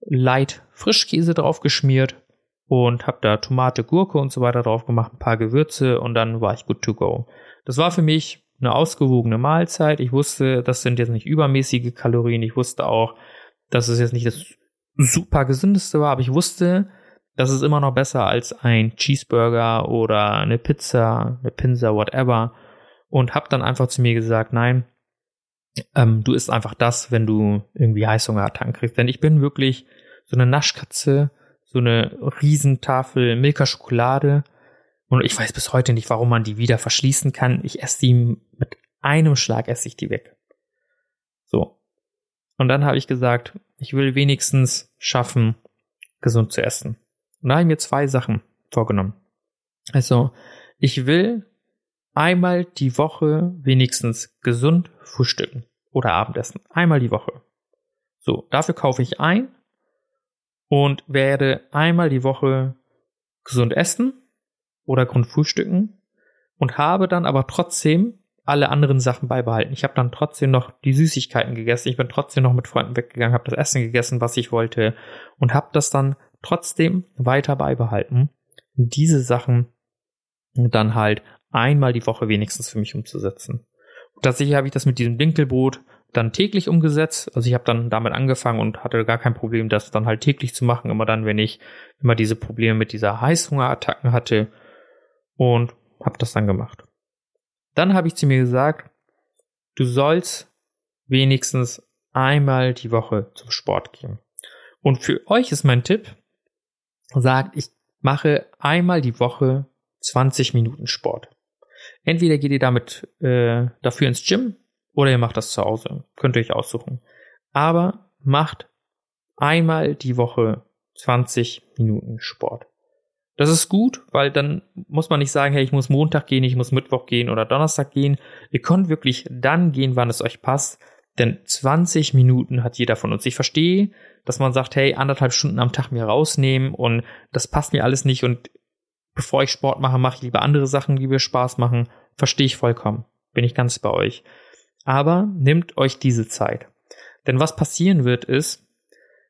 light Frischkäse drauf geschmiert und habe da Tomate, Gurke und so weiter drauf gemacht, ein paar Gewürze und dann war ich good to go. Das war für mich eine ausgewogene Mahlzeit. Ich wusste, das sind jetzt nicht übermäßige Kalorien. Ich wusste auch, dass es jetzt nicht das super gesündeste war, aber ich wusste, das ist immer noch besser als ein Cheeseburger oder eine Pizza, eine Pinsa, whatever. Und habe dann einfach zu mir gesagt, nein, ähm, du isst einfach das, wenn du irgendwie Heißhungerattacken kriegst. Denn ich bin wirklich so eine Naschkatze, so eine Riesentafel Milka Schokolade. Und ich weiß bis heute nicht, warum man die wieder verschließen kann. Ich esse die mit einem Schlag esse ich die weg. So. Und dann habe ich gesagt, ich will wenigstens schaffen, gesund zu essen. Und da habe ich mir zwei Sachen vorgenommen. Also, ich will einmal die Woche wenigstens gesund frühstücken oder Abendessen. Einmal die Woche. So, dafür kaufe ich ein und werde einmal die Woche gesund essen oder Grundfrühstücken und habe dann aber trotzdem alle anderen Sachen beibehalten. Ich habe dann trotzdem noch die Süßigkeiten gegessen. Ich bin trotzdem noch mit Freunden weggegangen, habe das Essen gegessen, was ich wollte und habe das dann trotzdem weiter beibehalten. Diese Sachen dann halt einmal die Woche wenigstens für mich umzusetzen. tatsächlich habe ich das mit diesem Dinkelbrot dann täglich umgesetzt. Also ich habe dann damit angefangen und hatte gar kein Problem, das dann halt täglich zu machen. Immer dann, wenn ich immer diese Probleme mit dieser Heißhungerattacken hatte und habe das dann gemacht. Dann habe ich zu mir gesagt, du sollst wenigstens einmal die Woche zum Sport gehen. Und für euch ist mein Tipp, sagt, ich mache einmal die Woche 20 Minuten Sport. Entweder geht ihr damit äh, dafür ins Gym oder ihr macht das zu Hause. Könnt ihr euch aussuchen. Aber macht einmal die Woche 20 Minuten Sport. Das ist gut, weil dann muss man nicht sagen, hey, ich muss Montag gehen, ich muss Mittwoch gehen oder Donnerstag gehen. Ihr könnt wirklich dann gehen, wann es euch passt. Denn 20 Minuten hat jeder von uns. Ich verstehe, dass man sagt, hey, anderthalb Stunden am Tag mir rausnehmen und das passt mir alles nicht und bevor ich Sport mache, mache ich lieber andere Sachen, die mir Spaß machen. Verstehe ich vollkommen. Bin ich ganz bei euch. Aber nehmt euch diese Zeit. Denn was passieren wird ist,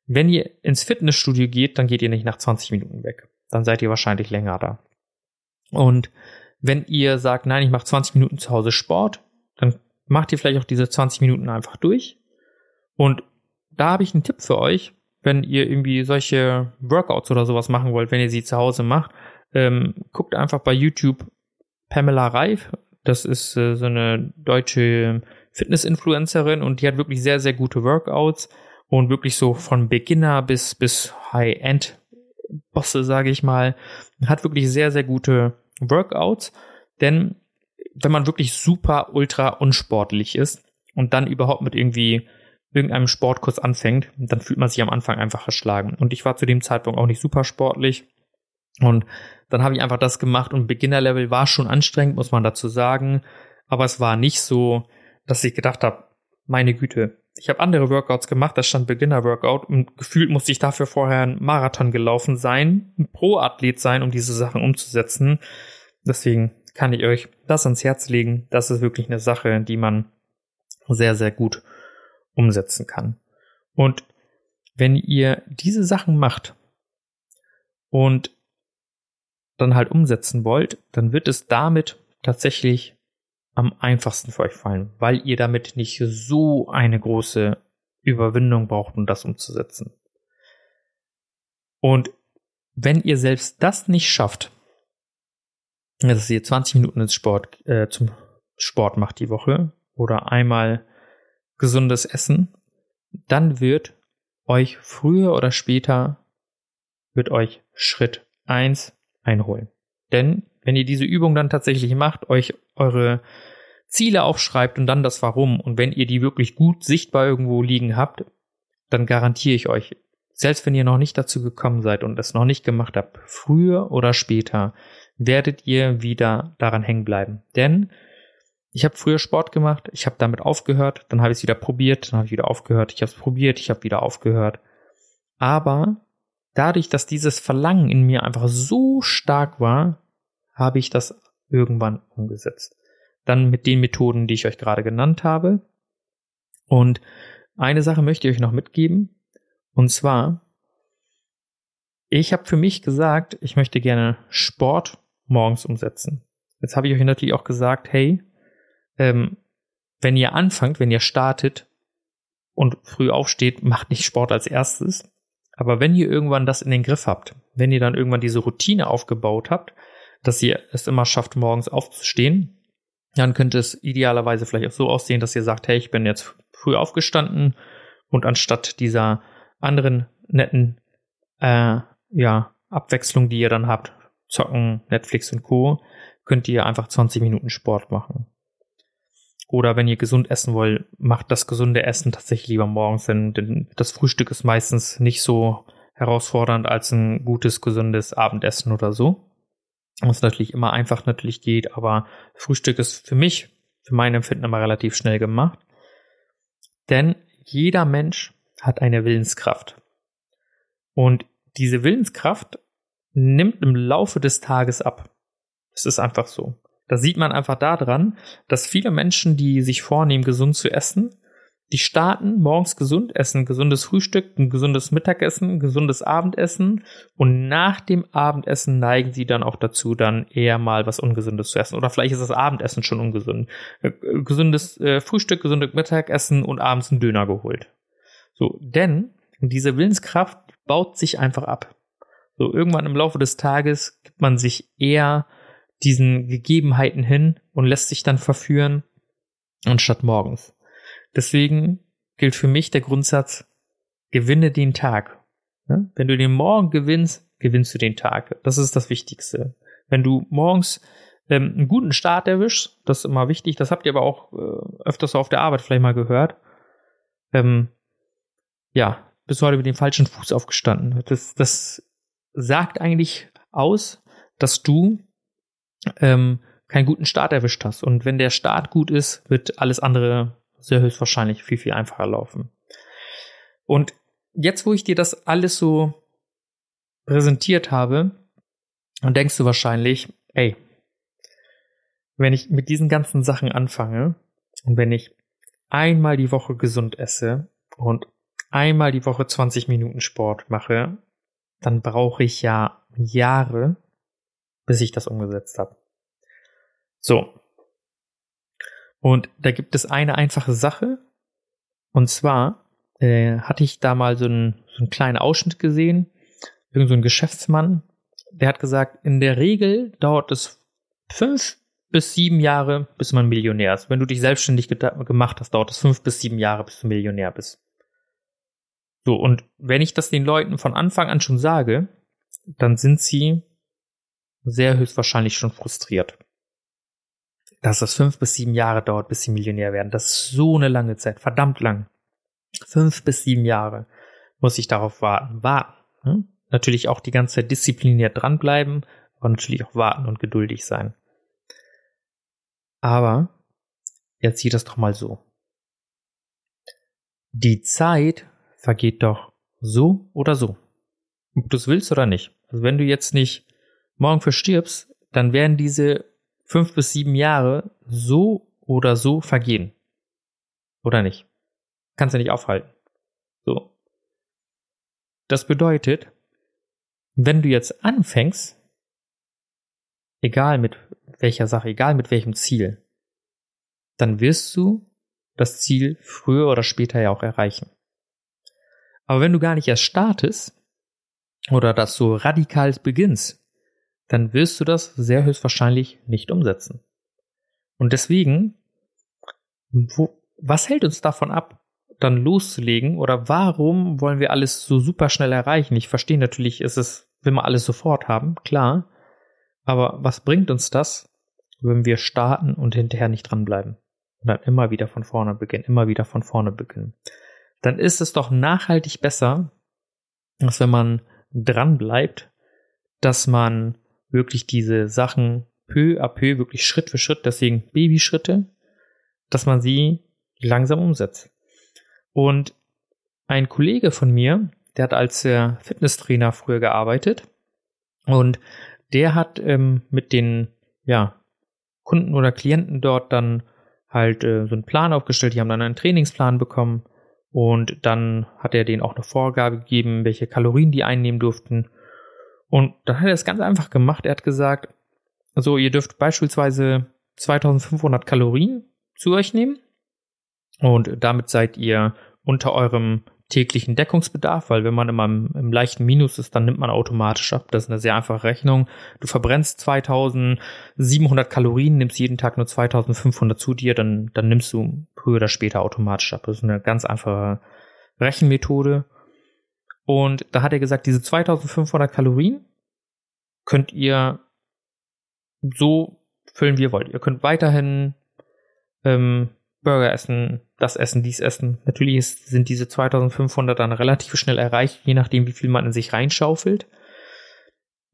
wenn ihr ins Fitnessstudio geht, dann geht ihr nicht nach 20 Minuten weg dann seid ihr wahrscheinlich länger da. Und wenn ihr sagt, nein, ich mache 20 Minuten zu Hause Sport, dann macht ihr vielleicht auch diese 20 Minuten einfach durch. Und da habe ich einen Tipp für euch, wenn ihr irgendwie solche Workouts oder sowas machen wollt, wenn ihr sie zu Hause macht, ähm, guckt einfach bei YouTube Pamela Reif. Das ist äh, so eine deutsche Fitness-Influencerin und die hat wirklich sehr, sehr gute Workouts und wirklich so von Beginner bis, bis High-End Bosse, sage ich mal, hat wirklich sehr, sehr gute Workouts. Denn wenn man wirklich super ultra unsportlich ist und dann überhaupt mit irgendwie irgendeinem Sportkurs anfängt, dann fühlt man sich am Anfang einfach erschlagen. Und ich war zu dem Zeitpunkt auch nicht super sportlich. Und dann habe ich einfach das gemacht und Beginner-Level war schon anstrengend, muss man dazu sagen. Aber es war nicht so, dass ich gedacht habe, meine Güte, ich habe andere Workouts gemacht, da stand Beginner-Workout und gefühlt musste ich dafür vorher einen Marathon gelaufen sein, ein Pro-Athlet sein, um diese Sachen umzusetzen. Deswegen kann ich euch das ans Herz legen. Das ist wirklich eine Sache, die man sehr, sehr gut umsetzen kann. Und wenn ihr diese Sachen macht und dann halt umsetzen wollt, dann wird es damit tatsächlich am einfachsten für euch fallen, weil ihr damit nicht so eine große Überwindung braucht, um das umzusetzen. Und wenn ihr selbst das nicht schafft, dass ihr 20 Minuten ins Sport, äh, zum Sport macht die Woche oder einmal gesundes Essen, dann wird euch früher oder später wird euch Schritt eins einholen. Denn wenn ihr diese Übung dann tatsächlich macht, euch eure Ziele aufschreibt und dann das Warum und wenn ihr die wirklich gut sichtbar irgendwo liegen habt, dann garantiere ich euch, selbst wenn ihr noch nicht dazu gekommen seid und es noch nicht gemacht habt, früher oder später werdet ihr wieder daran hängen bleiben. Denn ich habe früher Sport gemacht, ich habe damit aufgehört, dann habe ich es wieder probiert, dann habe ich wieder aufgehört, ich habe es probiert, ich habe wieder aufgehört. Aber dadurch, dass dieses Verlangen in mir einfach so stark war, habe ich das irgendwann umgesetzt. Dann mit den Methoden, die ich euch gerade genannt habe. Und eine Sache möchte ich euch noch mitgeben. Und zwar, ich habe für mich gesagt, ich möchte gerne Sport morgens umsetzen. Jetzt habe ich euch natürlich auch gesagt, hey, ähm, wenn ihr anfangt, wenn ihr startet und früh aufsteht, macht nicht Sport als erstes. Aber wenn ihr irgendwann das in den Griff habt, wenn ihr dann irgendwann diese Routine aufgebaut habt, dass ihr es immer schafft, morgens aufzustehen, dann könnte es idealerweise vielleicht auch so aussehen, dass ihr sagt, hey, ich bin jetzt früh aufgestanden und anstatt dieser anderen netten äh, ja, Abwechslung, die ihr dann habt, zocken, Netflix und Co., könnt ihr einfach 20 Minuten Sport machen. Oder wenn ihr gesund essen wollt, macht das gesunde Essen tatsächlich lieber morgens, denn, denn das Frühstück ist meistens nicht so herausfordernd als ein gutes, gesundes Abendessen oder so. Was natürlich immer einfach natürlich geht, aber Frühstück ist für mich, für mein Empfinden immer relativ schnell gemacht. Denn jeder Mensch hat eine Willenskraft. Und diese Willenskraft nimmt im Laufe des Tages ab. Es ist einfach so. Das sieht man einfach daran, dass viele Menschen, die sich vornehmen, gesund zu essen, die starten morgens gesund essen, gesundes Frühstück, ein gesundes Mittagessen, ein gesundes Abendessen und nach dem Abendessen neigen sie dann auch dazu, dann eher mal was Ungesundes zu essen. Oder vielleicht ist das Abendessen schon ungesund. Äh, gesundes äh, Frühstück, gesundes Mittagessen und abends ein Döner geholt. So, denn diese Willenskraft baut sich einfach ab. So, irgendwann im Laufe des Tages gibt man sich eher diesen Gegebenheiten hin und lässt sich dann verführen, anstatt morgens. Deswegen gilt für mich der Grundsatz, gewinne den Tag. Wenn du den Morgen gewinnst, gewinnst du den Tag. Das ist das Wichtigste. Wenn du morgens ähm, einen guten Start erwischst, das ist immer wichtig, das habt ihr aber auch äh, öfters auf der Arbeit vielleicht mal gehört, ähm, ja, bist du heute mit dem falschen Fuß aufgestanden. Das, das sagt eigentlich aus, dass du ähm, keinen guten Start erwischt hast. Und wenn der Start gut ist, wird alles andere sehr höchstwahrscheinlich viel, viel einfacher laufen. Und jetzt, wo ich dir das alles so präsentiert habe, dann denkst du wahrscheinlich, ey, wenn ich mit diesen ganzen Sachen anfange und wenn ich einmal die Woche gesund esse und einmal die Woche 20 Minuten Sport mache, dann brauche ich ja Jahre, bis ich das umgesetzt habe. So. Und da gibt es eine einfache Sache. Und zwar äh, hatte ich da mal so einen, so einen kleinen Ausschnitt gesehen. Irgend so ein Geschäftsmann, der hat gesagt, in der Regel dauert es fünf bis sieben Jahre, bis man Millionär ist. Wenn du dich selbstständig gemacht hast, dauert es fünf bis sieben Jahre, bis du Millionär bist. So, und wenn ich das den Leuten von Anfang an schon sage, dann sind sie sehr höchstwahrscheinlich schon frustriert. Dass das fünf bis sieben Jahre dauert, bis sie Millionär werden. Das ist so eine lange Zeit, verdammt lang. Fünf bis sieben Jahre muss ich darauf warten. Warten. Hm? Natürlich auch die ganze Zeit diszipliniert dranbleiben, aber natürlich auch warten und geduldig sein. Aber jetzt sieht das doch mal so. Die Zeit vergeht doch so oder so. Ob du es willst oder nicht. Also wenn du jetzt nicht morgen verstirbst, dann werden diese fünf bis sieben Jahre so oder so vergehen. Oder nicht? Kannst du nicht aufhalten. So. Das bedeutet, wenn du jetzt anfängst, egal mit welcher Sache, egal mit welchem Ziel, dann wirst du das Ziel früher oder später ja auch erreichen. Aber wenn du gar nicht erst startest oder das so radikal beginnst, dann wirst du das sehr höchstwahrscheinlich nicht umsetzen. Und deswegen, wo, was hält uns davon ab, dann loszulegen? Oder warum wollen wir alles so super schnell erreichen? Ich verstehe natürlich, ist es, will man alles sofort haben, klar. Aber was bringt uns das, wenn wir starten und hinterher nicht dranbleiben? Und dann immer wieder von vorne beginnen, immer wieder von vorne beginnen dann ist es doch nachhaltig besser, als wenn man dran bleibt, dass man wirklich diese Sachen peu à peu, wirklich Schritt für Schritt, deswegen Babyschritte, dass man sie langsam umsetzt. Und ein Kollege von mir, der hat als äh, Fitnesstrainer früher gearbeitet und der hat ähm, mit den ja, Kunden oder Klienten dort dann halt äh, so einen Plan aufgestellt, die haben dann einen Trainingsplan bekommen und dann hat er denen auch eine Vorgabe gegeben, welche Kalorien die einnehmen durften. Und dann hat er es ganz einfach gemacht. Er hat gesagt, also ihr dürft beispielsweise 2500 Kalorien zu euch nehmen. Und damit seid ihr unter eurem täglichen Deckungsbedarf, weil wenn man immer im, im, leichten Minus ist, dann nimmt man automatisch ab. Das ist eine sehr einfache Rechnung. Du verbrennst 2700 Kalorien, nimmst jeden Tag nur 2500 zu dir, dann, dann nimmst du früher oder später automatisch ab. Das ist eine ganz einfache Rechenmethode. Und da hat er gesagt, diese 2500 Kalorien könnt ihr so füllen, wie ihr wollt. Ihr könnt weiterhin ähm, Burger essen, das essen, dies essen. Natürlich ist, sind diese 2500 dann relativ schnell erreicht, je nachdem, wie viel man in sich reinschaufelt.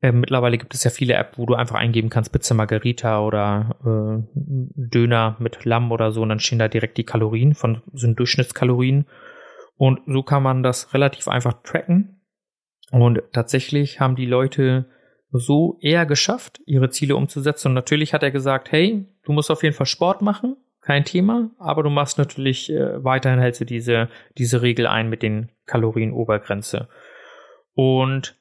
Ähm, mittlerweile gibt es ja viele Apps, wo du einfach eingeben kannst, Pizza Margarita oder äh, Döner mit Lamm oder so, und dann stehen da direkt die Kalorien von sind Durchschnittskalorien. Und so kann man das relativ einfach tracken. Und tatsächlich haben die Leute so eher geschafft, ihre Ziele umzusetzen. Und natürlich hat er gesagt, hey, du musst auf jeden Fall Sport machen, kein Thema, aber du machst natürlich äh, weiterhin hältst du diese, diese Regel ein mit den Kalorienobergrenze. Und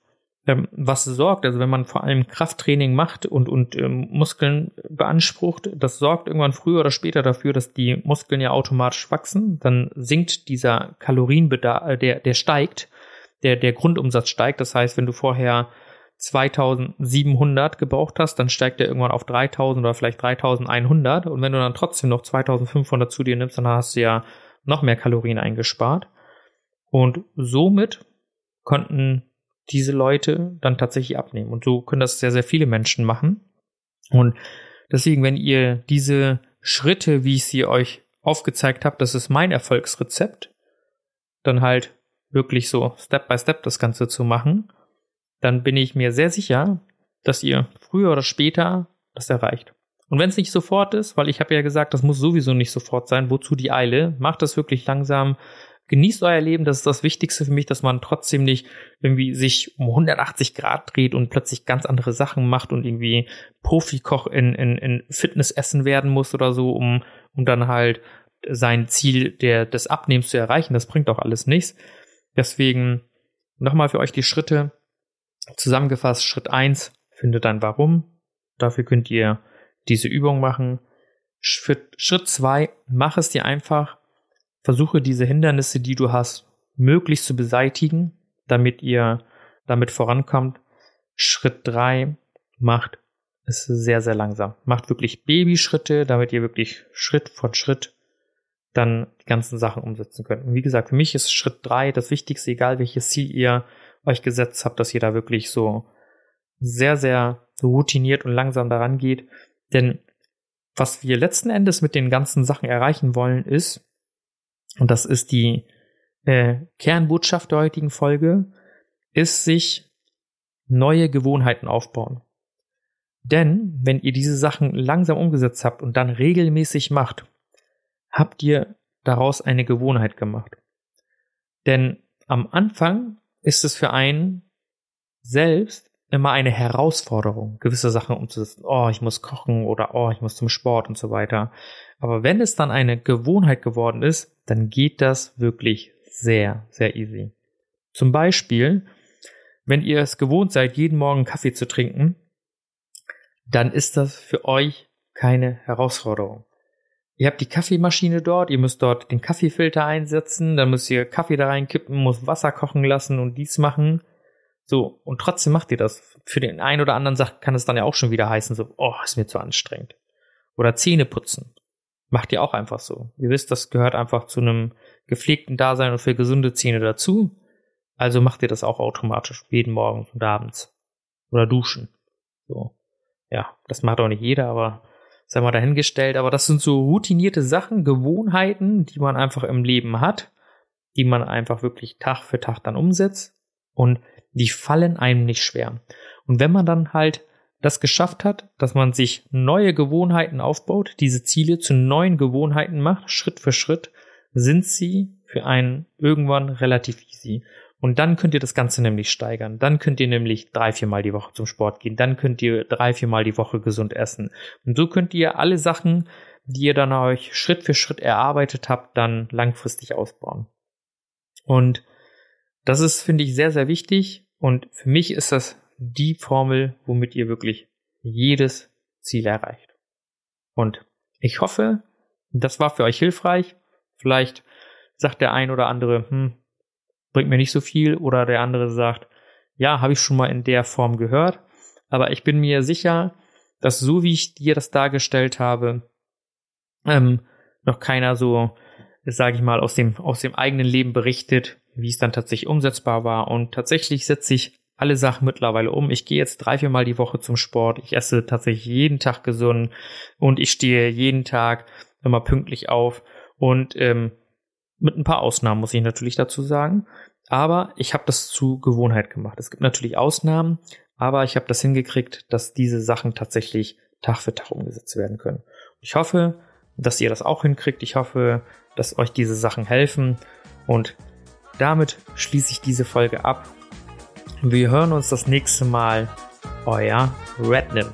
ähm, was sorgt, also wenn man vor allem Krafttraining macht und, und ähm, Muskeln beansprucht, das sorgt irgendwann früher oder später dafür, dass die Muskeln ja automatisch wachsen. Dann sinkt dieser Kalorienbedarf, äh, der, der steigt, der, der Grundumsatz steigt. Das heißt, wenn du vorher 2700 gebraucht hast, dann steigt der irgendwann auf 3000 oder vielleicht 3100 und wenn du dann trotzdem noch 2500 zu dir nimmst, dann hast du ja noch mehr Kalorien eingespart und somit konnten diese Leute dann tatsächlich abnehmen und so können das sehr, sehr viele Menschen machen und deswegen, wenn ihr diese Schritte, wie ich sie euch aufgezeigt habe, das ist mein Erfolgsrezept, dann halt wirklich so Step by Step das Ganze zu machen dann bin ich mir sehr sicher, dass ihr früher oder später das erreicht. Und wenn es nicht sofort ist, weil ich habe ja gesagt, das muss sowieso nicht sofort sein, wozu die Eile? Macht das wirklich langsam, genießt euer Leben, das ist das Wichtigste für mich, dass man trotzdem nicht irgendwie sich um 180 Grad dreht und plötzlich ganz andere Sachen macht und irgendwie Profikoch in, in, in Fitnessessen werden muss oder so, um, um dann halt sein Ziel der, des Abnehmens zu erreichen. Das bringt auch alles nichts. Deswegen nochmal für euch die Schritte. Zusammengefasst, Schritt eins findet ein Warum. Dafür könnt ihr diese Übung machen. Schritt, Schritt zwei, mach es dir einfach. Versuche diese Hindernisse, die du hast, möglichst zu beseitigen, damit ihr damit vorankommt. Schritt drei, macht es sehr, sehr langsam. Macht wirklich Babyschritte, damit ihr wirklich Schritt für Schritt dann die ganzen Sachen umsetzen könnt. Und wie gesagt, für mich ist Schritt drei das Wichtigste, egal welches Ziel ihr euch gesetzt habt, dass ihr da wirklich so sehr, sehr routiniert und langsam daran geht. Denn was wir letzten Endes mit den ganzen Sachen erreichen wollen, ist, und das ist die äh, Kernbotschaft der heutigen Folge, ist sich neue Gewohnheiten aufbauen. Denn wenn ihr diese Sachen langsam umgesetzt habt und dann regelmäßig macht, habt ihr daraus eine Gewohnheit gemacht. Denn am Anfang ist es für einen selbst immer eine Herausforderung, gewisse Sachen umzusetzen. Oh, ich muss kochen oder oh, ich muss zum Sport und so weiter. Aber wenn es dann eine Gewohnheit geworden ist, dann geht das wirklich sehr, sehr easy. Zum Beispiel, wenn ihr es gewohnt seid, jeden Morgen Kaffee zu trinken, dann ist das für euch keine Herausforderung. Ihr habt die Kaffeemaschine dort, ihr müsst dort den Kaffeefilter einsetzen, dann müsst ihr Kaffee da reinkippen, muss Wasser kochen lassen und dies machen. So, und trotzdem macht ihr das. Für den einen oder anderen Sachen kann es dann ja auch schon wieder heißen, so, oh, ist mir zu anstrengend. Oder Zähne putzen. Macht ihr auch einfach so. Ihr wisst, das gehört einfach zu einem gepflegten Dasein und für gesunde Zähne dazu. Also macht ihr das auch automatisch, jeden Morgen und abends. Oder duschen. So. Ja, das macht auch nicht jeder, aber sei mal dahingestellt, aber das sind so routinierte Sachen, Gewohnheiten, die man einfach im Leben hat, die man einfach wirklich Tag für Tag dann umsetzt und die fallen einem nicht schwer. Und wenn man dann halt das geschafft hat, dass man sich neue Gewohnheiten aufbaut, diese Ziele zu neuen Gewohnheiten macht, Schritt für Schritt, sind sie für einen irgendwann relativ easy. Und dann könnt ihr das Ganze nämlich steigern. Dann könnt ihr nämlich drei, viermal die Woche zum Sport gehen. Dann könnt ihr drei, viermal die Woche gesund essen. Und so könnt ihr alle Sachen, die ihr dann euch Schritt für Schritt erarbeitet habt, dann langfristig ausbauen. Und das ist, finde ich, sehr, sehr wichtig. Und für mich ist das die Formel, womit ihr wirklich jedes Ziel erreicht. Und ich hoffe, das war für euch hilfreich. Vielleicht sagt der ein oder andere, hm, bringt mir nicht so viel. Oder der andere sagt, ja, habe ich schon mal in der Form gehört. Aber ich bin mir sicher, dass so wie ich dir das dargestellt habe, ähm, noch keiner so, sage ich mal, aus dem, aus dem eigenen Leben berichtet, wie es dann tatsächlich umsetzbar war. Und tatsächlich setze ich alle Sachen mittlerweile um. Ich gehe jetzt drei, vier Mal die Woche zum Sport. Ich esse tatsächlich jeden Tag gesund und ich stehe jeden Tag immer pünktlich auf. Und ähm, mit ein paar Ausnahmen muss ich natürlich dazu sagen. Aber ich habe das zu Gewohnheit gemacht. Es gibt natürlich Ausnahmen, aber ich habe das hingekriegt, dass diese Sachen tatsächlich Tag für Tag umgesetzt werden können. Ich hoffe, dass ihr das auch hinkriegt. Ich hoffe, dass euch diese Sachen helfen. Und damit schließe ich diese Folge ab. Wir hören uns das nächste Mal. Euer Rednim.